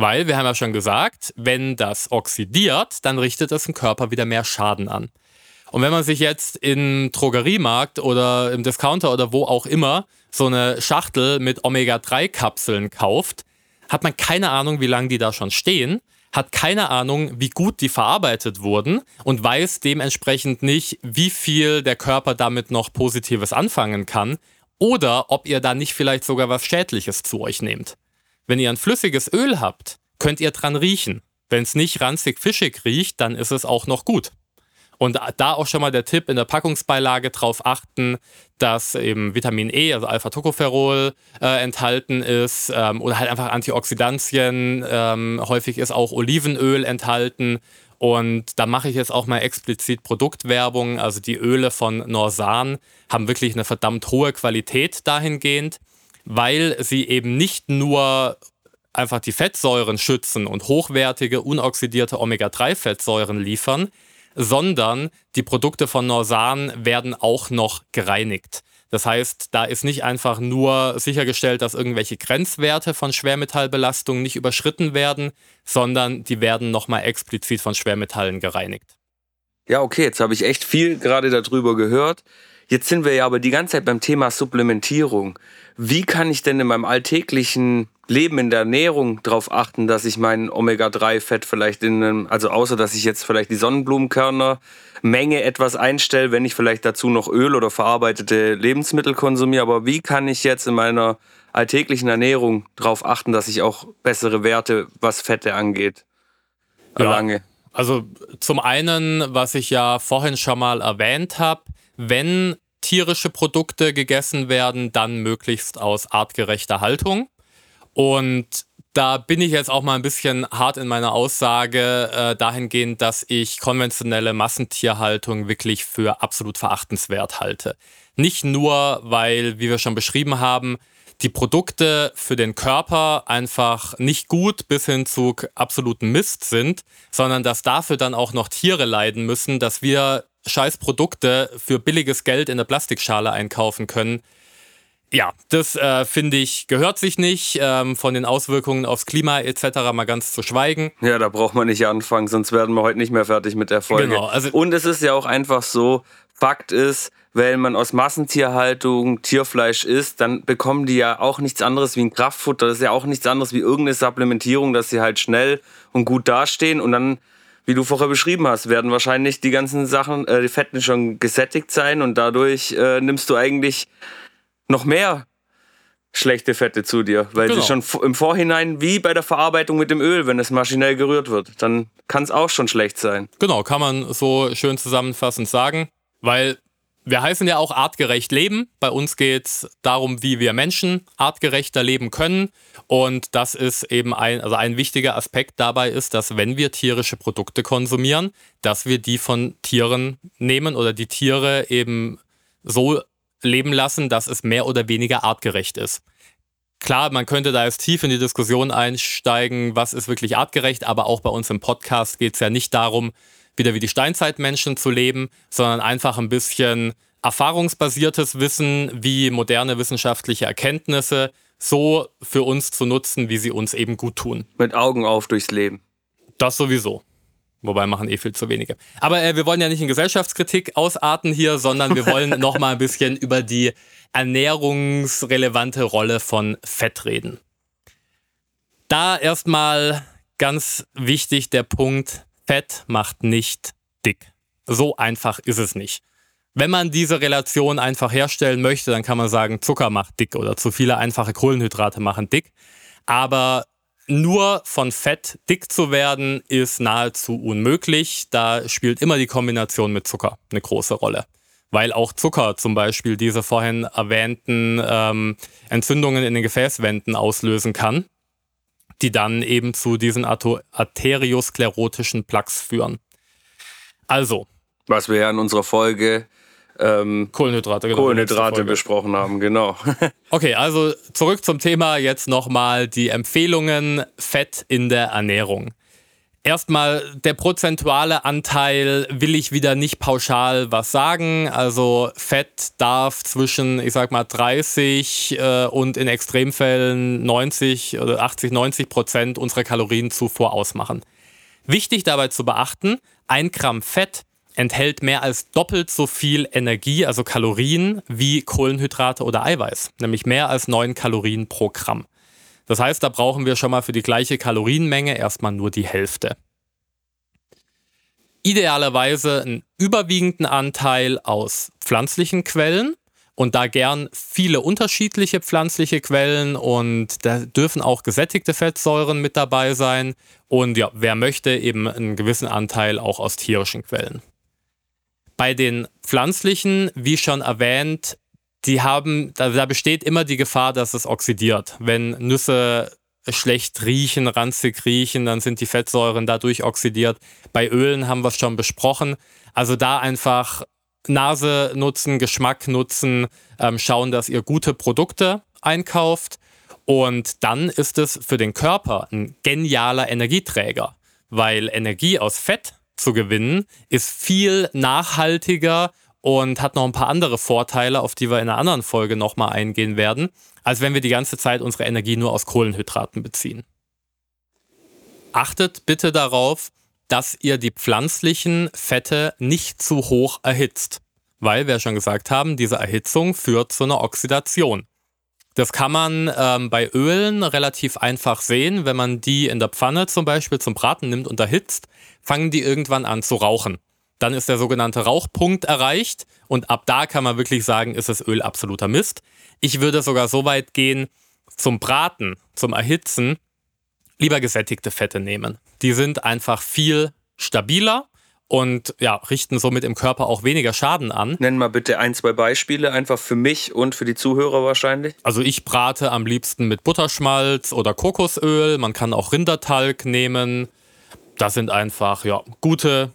Weil, wir haben ja schon gesagt, wenn das oxidiert, dann richtet es im Körper wieder mehr Schaden an. Und wenn man sich jetzt im Drogeriemarkt oder im Discounter oder wo auch immer so eine Schachtel mit Omega-3-Kapseln kauft, hat man keine Ahnung, wie lange die da schon stehen, hat keine Ahnung, wie gut die verarbeitet wurden und weiß dementsprechend nicht, wie viel der Körper damit noch Positives anfangen kann oder ob ihr da nicht vielleicht sogar was Schädliches zu euch nehmt. Wenn ihr ein flüssiges Öl habt, könnt ihr dran riechen. Wenn es nicht ranzig fischig riecht, dann ist es auch noch gut. Und da auch schon mal der Tipp in der Packungsbeilage darauf achten, dass eben Vitamin E, also Alpha-Tocopherol, äh, enthalten ist ähm, oder halt einfach Antioxidantien. Ähm, häufig ist auch Olivenöl enthalten. Und da mache ich jetzt auch mal explizit Produktwerbung. Also die Öle von Norsan haben wirklich eine verdammt hohe Qualität dahingehend weil sie eben nicht nur einfach die Fettsäuren schützen und hochwertige, unoxidierte Omega-3-Fettsäuren liefern, sondern die Produkte von Norsan werden auch noch gereinigt. Das heißt, da ist nicht einfach nur sichergestellt, dass irgendwelche Grenzwerte von Schwermetallbelastung nicht überschritten werden, sondern die werden nochmal explizit von Schwermetallen gereinigt. Ja, okay, jetzt habe ich echt viel gerade darüber gehört. Jetzt sind wir ja aber die ganze Zeit beim Thema Supplementierung. Wie kann ich denn in meinem alltäglichen Leben in der Ernährung darauf achten, dass ich mein Omega-3-Fett vielleicht in einem, also außer dass ich jetzt vielleicht die Sonnenblumenkörner Menge etwas einstelle, wenn ich vielleicht dazu noch Öl oder verarbeitete Lebensmittel konsumiere, aber wie kann ich jetzt in meiner alltäglichen Ernährung darauf achten, dass ich auch bessere Werte, was Fette angeht, erlange? Ja, also zum einen, was ich ja vorhin schon mal erwähnt habe, wenn tierische Produkte gegessen werden, dann möglichst aus artgerechter Haltung. Und da bin ich jetzt auch mal ein bisschen hart in meiner Aussage äh, dahingehend, dass ich konventionelle Massentierhaltung wirklich für absolut verachtenswert halte. Nicht nur, weil, wie wir schon beschrieben haben, die Produkte für den Körper einfach nicht gut bis hin zu absoluten Mist sind, sondern dass dafür dann auch noch Tiere leiden müssen, dass wir scheiß Produkte für billiges Geld in der Plastikschale einkaufen können. Ja, das äh, finde ich gehört sich nicht, ähm, von den Auswirkungen aufs Klima etc. mal ganz zu schweigen. Ja, da braucht man nicht anfangen, sonst werden wir heute nicht mehr fertig mit der Folge. Genau, also Und es ist ja auch einfach so, Fakt ist, wenn man aus Massentierhaltung Tierfleisch isst, dann bekommen die ja auch nichts anderes wie ein Kraftfutter. Das ist ja auch nichts anderes wie irgendeine Supplementierung, dass sie halt schnell und gut dastehen und dann wie du vorher beschrieben hast, werden wahrscheinlich die ganzen Sachen, äh, die Fetten schon gesättigt sein und dadurch äh, nimmst du eigentlich noch mehr schlechte Fette zu dir, weil genau. sie schon im Vorhinein wie bei der Verarbeitung mit dem Öl, wenn es maschinell gerührt wird, dann kann es auch schon schlecht sein. Genau, kann man so schön zusammenfassend sagen, weil wir heißen ja auch artgerecht leben. Bei uns geht es darum, wie wir Menschen artgerechter leben können. Und das ist eben ein, also ein wichtiger Aspekt dabei ist, dass wenn wir tierische Produkte konsumieren, dass wir die von Tieren nehmen oder die Tiere eben so leben lassen, dass es mehr oder weniger artgerecht ist. Klar, man könnte da jetzt tief in die Diskussion einsteigen, was ist wirklich artgerecht, aber auch bei uns im Podcast geht es ja nicht darum, wieder wie die Steinzeitmenschen zu leben, sondern einfach ein bisschen erfahrungsbasiertes Wissen wie moderne wissenschaftliche Erkenntnisse so für uns zu nutzen, wie sie uns eben gut tun. Mit Augen auf durchs Leben. Das sowieso. Wobei machen eh viel zu wenige. Aber äh, wir wollen ja nicht in Gesellschaftskritik ausarten hier, sondern wir wollen [LAUGHS] noch mal ein bisschen über die ernährungsrelevante Rolle von Fett reden. Da erstmal ganz wichtig der Punkt, Fett macht nicht dick. So einfach ist es nicht. Wenn man diese Relation einfach herstellen möchte, dann kann man sagen, Zucker macht dick oder zu viele einfache Kohlenhydrate machen dick. Aber nur von Fett dick zu werden, ist nahezu unmöglich. Da spielt immer die Kombination mit Zucker eine große Rolle. Weil auch Zucker zum Beispiel diese vorhin erwähnten ähm, Entzündungen in den Gefäßwänden auslösen kann die dann eben zu diesen arteriosklerotischen Plaques führen. Also. Was wir ja in unserer Folge ähm, Kohlenhydrate, genau, Kohlenhydrate besprochen haben, genau. [LAUGHS] okay, also zurück zum Thema jetzt nochmal die Empfehlungen Fett in der Ernährung. Erstmal der prozentuale Anteil will ich wieder nicht pauschal was sagen. Also Fett darf zwischen, ich sag mal, 30 äh, und in Extremfällen 90 oder 80, 90 Prozent unserer Kalorienzufuhr ausmachen. Wichtig dabei zu beachten, ein Gramm Fett enthält mehr als doppelt so viel Energie, also Kalorien, wie Kohlenhydrate oder Eiweiß, nämlich mehr als 9 Kalorien pro Gramm. Das heißt, da brauchen wir schon mal für die gleiche Kalorienmenge erstmal nur die Hälfte. Idealerweise einen überwiegenden Anteil aus pflanzlichen Quellen und da gern viele unterschiedliche pflanzliche Quellen und da dürfen auch gesättigte Fettsäuren mit dabei sein und ja, wer möchte eben einen gewissen Anteil auch aus tierischen Quellen. Bei den pflanzlichen, wie schon erwähnt, die haben, da, da besteht immer die Gefahr, dass es oxidiert. Wenn Nüsse schlecht riechen, ranzig riechen, dann sind die Fettsäuren dadurch oxidiert. Bei Ölen haben wir es schon besprochen. Also da einfach Nase nutzen, Geschmack nutzen, ähm, schauen, dass ihr gute Produkte einkauft. Und dann ist es für den Körper ein genialer Energieträger, weil Energie aus Fett zu gewinnen ist viel nachhaltiger und hat noch ein paar andere Vorteile, auf die wir in einer anderen Folge nochmal eingehen werden, als wenn wir die ganze Zeit unsere Energie nur aus Kohlenhydraten beziehen. Achtet bitte darauf, dass ihr die pflanzlichen Fette nicht zu hoch erhitzt, weil wir schon gesagt haben, diese Erhitzung führt zu einer Oxidation. Das kann man ähm, bei Ölen relativ einfach sehen. Wenn man die in der Pfanne zum Beispiel zum Braten nimmt und erhitzt, fangen die irgendwann an zu rauchen. Dann ist der sogenannte Rauchpunkt erreicht und ab da kann man wirklich sagen, ist das Öl absoluter Mist. Ich würde sogar so weit gehen, zum Braten, zum Erhitzen, lieber gesättigte Fette nehmen. Die sind einfach viel stabiler und ja, richten somit im Körper auch weniger Schaden an. Nenn mal bitte ein, zwei Beispiele, einfach für mich und für die Zuhörer wahrscheinlich. Also ich brate am liebsten mit Butterschmalz oder Kokosöl. Man kann auch Rindertalg nehmen. Das sind einfach ja, gute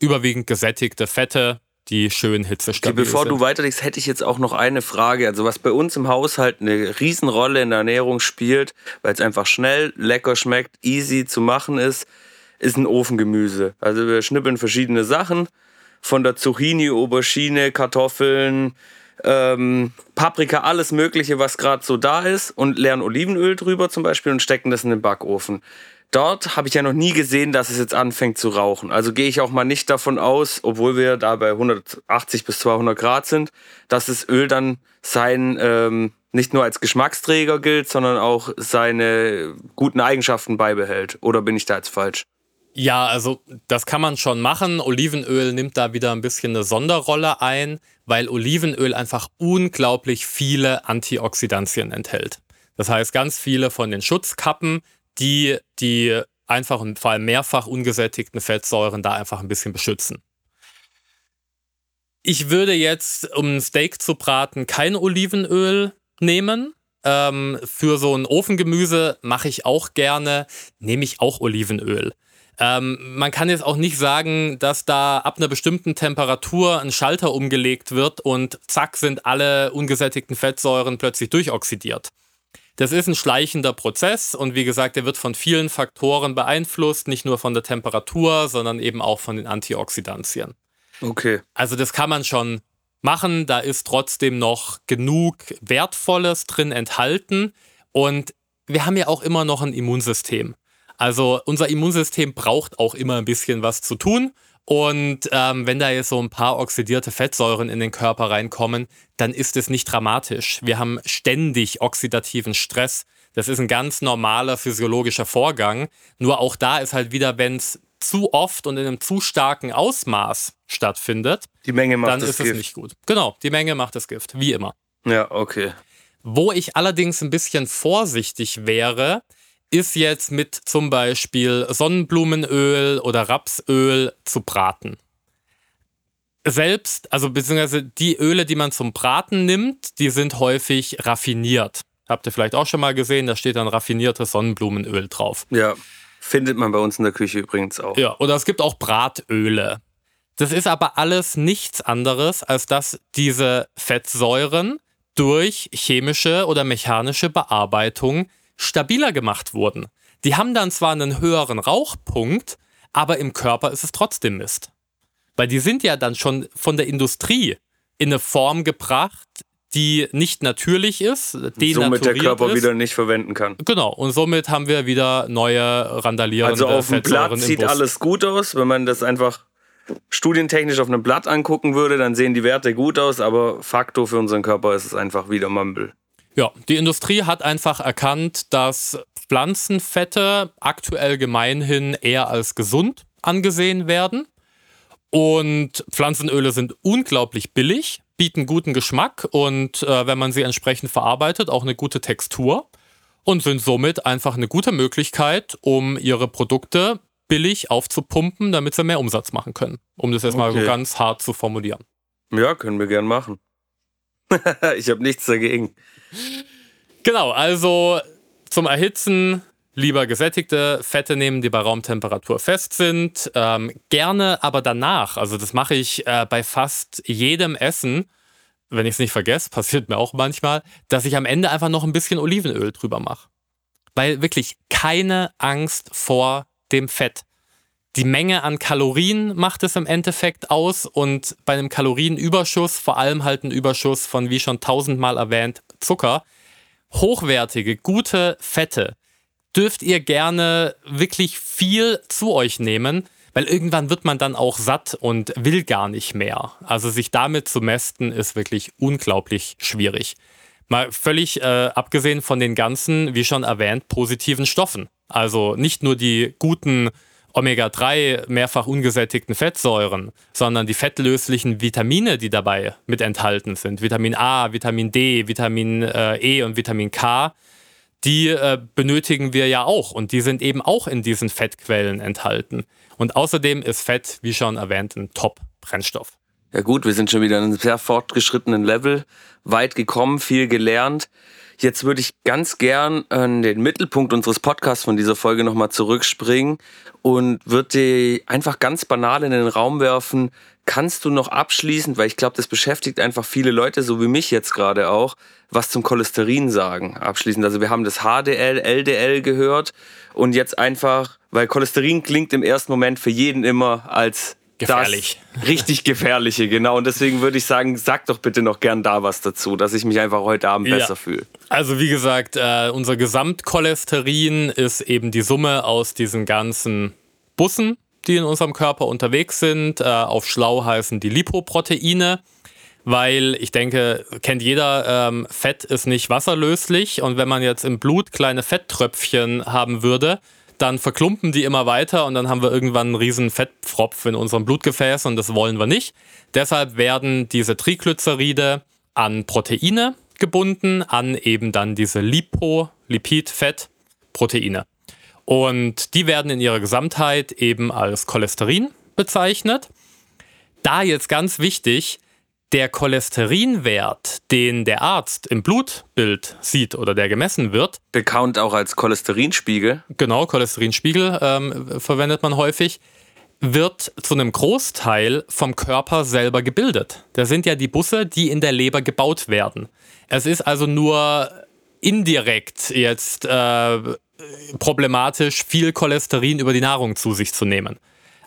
überwiegend gesättigte Fette, die schön hitzestabil Bevor sind. du weiterlegst, hätte ich jetzt auch noch eine Frage. Also was bei uns im Haushalt eine Riesenrolle in der Ernährung spielt, weil es einfach schnell, lecker schmeckt, easy zu machen ist, ist ein Ofengemüse. Also wir schnippeln verschiedene Sachen, von der Zucchini, Aubergine, Kartoffeln, ähm, Paprika, alles Mögliche, was gerade so da ist und leeren Olivenöl drüber zum Beispiel und stecken das in den Backofen. Dort habe ich ja noch nie gesehen, dass es jetzt anfängt zu rauchen. Also gehe ich auch mal nicht davon aus, obwohl wir da bei 180 bis 200 Grad sind, dass das Öl dann sein ähm, nicht nur als Geschmacksträger gilt, sondern auch seine guten Eigenschaften beibehält. Oder bin ich da jetzt falsch? Ja, also das kann man schon machen. Olivenöl nimmt da wieder ein bisschen eine Sonderrolle ein, weil Olivenöl einfach unglaublich viele Antioxidantien enthält. Das heißt, ganz viele von den Schutzkappen, die die einfach und vor allem mehrfach ungesättigten Fettsäuren da einfach ein bisschen beschützen. Ich würde jetzt, um ein Steak zu braten, kein Olivenöl nehmen. Ähm, für so ein Ofengemüse mache ich auch gerne, nehme ich auch Olivenöl. Ähm, man kann jetzt auch nicht sagen, dass da ab einer bestimmten Temperatur ein Schalter umgelegt wird und zack sind alle ungesättigten Fettsäuren plötzlich durchoxidiert. Das ist ein schleichender Prozess und wie gesagt, der wird von vielen Faktoren beeinflusst, nicht nur von der Temperatur, sondern eben auch von den Antioxidantien. Okay. Also das kann man schon machen, da ist trotzdem noch genug Wertvolles drin enthalten und wir haben ja auch immer noch ein Immunsystem. Also unser Immunsystem braucht auch immer ein bisschen was zu tun. Und ähm, wenn da jetzt so ein paar oxidierte Fettsäuren in den Körper reinkommen, dann ist es nicht dramatisch. Wir haben ständig oxidativen Stress. Das ist ein ganz normaler physiologischer Vorgang. Nur auch da ist halt wieder, wenn es zu oft und in einem zu starken Ausmaß stattfindet, die Menge macht dann das ist Gift. es nicht gut. Genau, die Menge macht das Gift, wie immer. Ja, okay. Wo ich allerdings ein bisschen vorsichtig wäre, ist jetzt mit zum Beispiel Sonnenblumenöl oder Rapsöl zu braten. Selbst, also beziehungsweise die Öle, die man zum Braten nimmt, die sind häufig raffiniert. Habt ihr vielleicht auch schon mal gesehen, da steht dann raffiniertes Sonnenblumenöl drauf. Ja, findet man bei uns in der Küche übrigens auch. Ja, oder es gibt auch Bratöle. Das ist aber alles nichts anderes, als dass diese Fettsäuren durch chemische oder mechanische Bearbeitung stabiler gemacht wurden. Die haben dann zwar einen höheren Rauchpunkt, aber im Körper ist es trotzdem Mist. Weil die sind ja dann schon von der Industrie in eine Form gebracht, die nicht natürlich ist, somit der Körper ist. wieder nicht verwenden kann. Genau, und somit haben wir wieder neue randalierende Also auf dem Blatt sieht alles gut aus. Wenn man das einfach studientechnisch auf einem Blatt angucken würde, dann sehen die Werte gut aus, aber Faktor für unseren Körper ist es einfach wieder Mumble. Ja, die Industrie hat einfach erkannt, dass Pflanzenfette aktuell gemeinhin eher als gesund angesehen werden. Und Pflanzenöle sind unglaublich billig, bieten guten Geschmack und äh, wenn man sie entsprechend verarbeitet, auch eine gute Textur und sind somit einfach eine gute Möglichkeit, um ihre Produkte billig aufzupumpen, damit sie mehr Umsatz machen können. Um das jetzt mal so Okay. ganz hart zu formulieren. Ja, können wir gern machen. [LAUGHS] ich habe nichts dagegen. Genau, also zum Erhitzen lieber gesättigte Fette nehmen, die bei Raumtemperatur fest sind. Ähm, gerne aber danach. Also das mache ich äh, bei fast jedem Essen, wenn ich es nicht vergesse, [LAUGHS] passiert mir auch manchmal, dass ich am Ende einfach noch ein bisschen Olivenöl drüber mache. Weil wirklich keine Angst vor dem Fett. Die Menge an Kalorien macht es im Endeffekt aus und bei einem Kalorienüberschuss, vor allem halt ein Überschuss von, wie schon tausendmal erwähnt, Zucker, hochwertige, gute Fette dürft ihr gerne wirklich viel zu euch nehmen, weil irgendwann wird man dann auch satt und will gar nicht mehr. Also sich damit zu mästen ist wirklich unglaublich schwierig. Mal völlig äh, abgesehen von den ganzen, wie schon erwähnt, positiven Stoffen. Also nicht nur die guten Omega-3 mehrfach ungesättigten Fettsäuren, sondern die fettlöslichen Vitamine, die dabei mit enthalten sind. Vitamin A, Vitamin D, Vitamin äh, E und Vitamin K, die äh, benötigen wir ja auch und die sind eben auch in diesen Fettquellen enthalten. Und außerdem ist Fett, wie schon erwähnt, ein Top-Brennstoff. Ja gut, wir sind schon wieder in einem sehr fortgeschrittenen Level, weit gekommen, viel gelernt. Jetzt würde ich ganz gern an den Mittelpunkt unseres Podcasts von dieser Folge nochmal zurückspringen und würde dir einfach ganz banal in den Raum werfen, kannst du noch abschließend, weil ich glaube, das beschäftigt einfach viele Leute, so wie mich jetzt gerade auch, was zum Cholesterin sagen, abschließend. Also wir haben das HDL, LDL gehört und jetzt einfach, weil Cholesterin klingt im ersten Moment für jeden immer als Gefährlich. Das richtig gefährliche, genau. Und deswegen würde ich sagen, sag doch bitte noch gern da was dazu, dass ich mich einfach heute Abend besser ja. fühle. Also wie gesagt, äh, unser Gesamtcholesterin ist eben die Summe aus diesen ganzen Bussen, die in unserem Körper unterwegs sind. Äh, auf schlau heißen die Lipoproteine weil ich denke, kennt jeder, ähm, Fett ist nicht wasserlöslich und wenn man jetzt im Blut kleine Fetttröpfchen haben würde, dann verklumpen die immer weiter und dann haben wir irgendwann einen riesen Fettpfropf in unserem Blutgefäß und das wollen wir nicht. Deshalb werden diese Triglyceride an Proteine gebunden, an eben dann diese Lipo, Lipid, Fett, Proteine. Und die werden in ihrer Gesamtheit eben als Cholesterin bezeichnet. Da jetzt ganz wichtig, der Cholesterinwert, den der Arzt im Blutbild sieht oder der gemessen wird, bekannt auch als Cholesterinspiegel. Genau, Cholesterinspiegel ähm, verwendet man häufig, wird zu einem Großteil vom Körper selber gebildet. Das sind ja die Busse, die in der Leber gebaut werden. Es ist also nur indirekt jetzt äh, problematisch, viel Cholesterin über die Nahrung zu sich zu nehmen.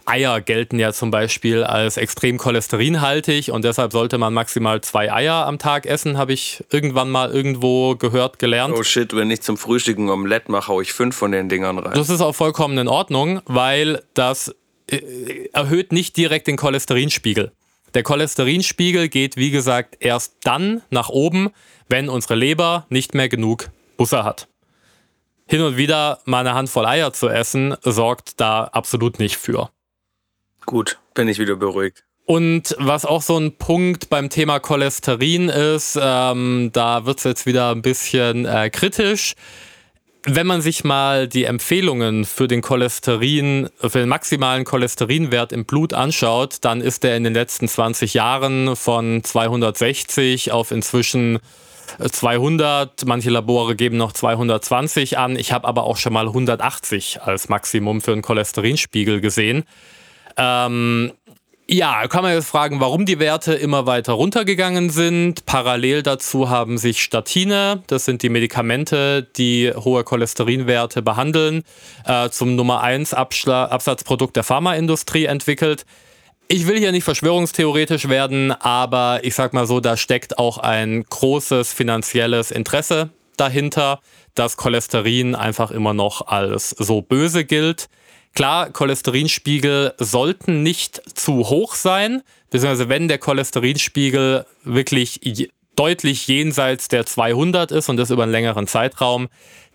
Eier gelten ja zum Beispiel als extrem cholesterinhaltig und deshalb sollte man maximal zwei Eier am Tag essen, habe ich irgendwann mal irgendwo gehört, gelernt. Oh shit, wenn ich zum Frühstück ein Omelett mache, haue ich fünf von den Dingern rein. Das ist auch vollkommen in Ordnung, weil das äh, erhöht nicht direkt den Cholesterinspiegel. Der Cholesterinspiegel geht, wie gesagt, erst dann nach oben, wenn unsere Leber nicht mehr genug Busse hat. Hin und wieder mal eine Handvoll Eier zu essen, sorgt da absolut nicht für. Gut, bin ich wieder beruhigt. Und was auch so ein Punkt beim Thema Cholesterin ist, ähm, da wird es jetzt wieder ein bisschen äh, kritisch. Wenn man sich mal die Empfehlungen für den Cholesterin, für den maximalen Cholesterinwert im Blut anschaut, dann ist der in den letzten 20 Jahren von 260 auf inzwischen 200. Manche Labore geben noch 220 an. Ich habe aber auch schon mal 180 als Maximum für einen Cholesterinspiegel gesehen. Ähm, ja, kann man jetzt fragen, warum die Werte immer weiter runtergegangen sind. Parallel dazu haben sich Statine, das sind die Medikamente, die hohe Cholesterinwerte behandeln, äh, zum Nummer 1 Absatzprodukt der Pharmaindustrie entwickelt. Ich will hier nicht verschwörungstheoretisch werden, aber ich sag mal so, da steckt auch ein großes finanzielles Interesse dahinter, dass Cholesterin einfach immer noch als so böse gilt. Klar, Cholesterinspiegel sollten nicht zu hoch sein, beziehungsweise wenn der Cholesterinspiegel wirklich deutlich jenseits der 200 ist und das über einen längeren Zeitraum,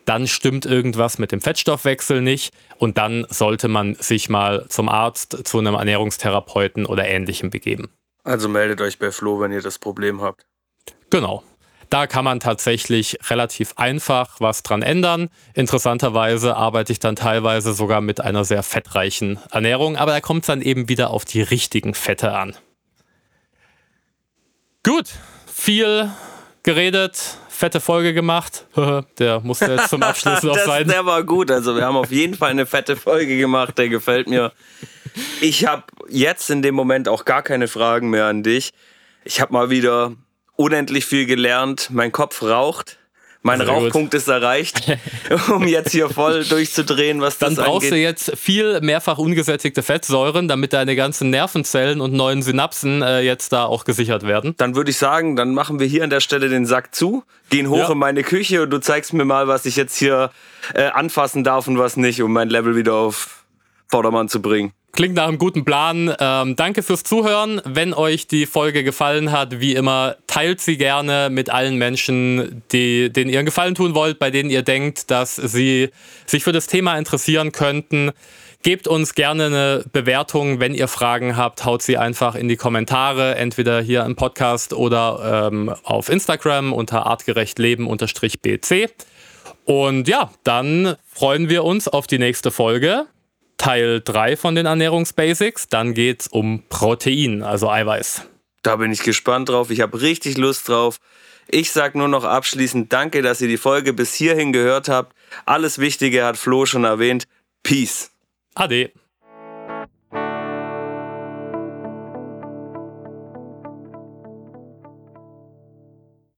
dann stimmt irgendwas mit dem Fettstoffwechsel nicht und dann sollte man sich mal zum Arzt, zu einem Ernährungstherapeuten oder ähnlichem begeben. Also meldet euch bei Flo, wenn ihr das Problem habt. Genau. Da kann man tatsächlich relativ einfach was dran ändern. Interessanterweise arbeite ich dann teilweise sogar mit einer sehr fettreichen Ernährung, aber da kommt es dann eben wieder auf die richtigen Fette an. Gut, viel geredet, fette Folge gemacht. [LAUGHS] der musste jetzt zum Abschluss [LAUGHS] noch sein. Der war gut. Also wir haben auf jeden Fall eine fette Folge gemacht. Der gefällt mir. Ich habe jetzt in dem Moment auch gar keine Fragen mehr an dich. Ich habe mal wieder unendlich viel gelernt. Mein Kopf raucht. Mein Sehr Rauchpunkt gut. ist erreicht, [LAUGHS] um jetzt hier voll durchzudrehen, was das Dann brauchst angeht. du jetzt viel mehrfach ungesättigte Fettsäuren, damit deine ganzen Nervenzellen und neuen Synapsen äh, jetzt da auch gesichert werden. Dann würde ich sagen, dann machen wir hier an der Stelle den Sack zu, gehen hoch ja. in meine Küche und du zeigst mir mal, was ich jetzt hier äh, anfassen darf und was nicht, um mein Level wieder auf Vordermann zu bringen. Klingt nach einem guten Plan. Ähm, danke fürs Zuhören. Wenn euch die Folge gefallen hat, wie immer, teilt sie gerne mit allen Menschen, die, denen ihr einen Gefallen tun wollt, bei denen ihr denkt, dass sie sich für das Thema interessieren könnten. Gebt uns gerne eine Bewertung. Wenn ihr Fragen habt, haut sie einfach in die Kommentare, entweder hier im Podcast oder ähm, auf Instagram unter artgerechtleben-bc. Und ja, dann freuen wir uns auf die nächste Folge. Teil 3 von den Ernährungsbasics. Dann geht es um Protein, also Eiweiß. Da bin ich gespannt drauf. Ich habe richtig Lust drauf. Ich sag nur noch abschließend Danke, dass ihr die Folge bis hierhin gehört habt. Alles Wichtige hat Flo schon erwähnt. Peace. Ade.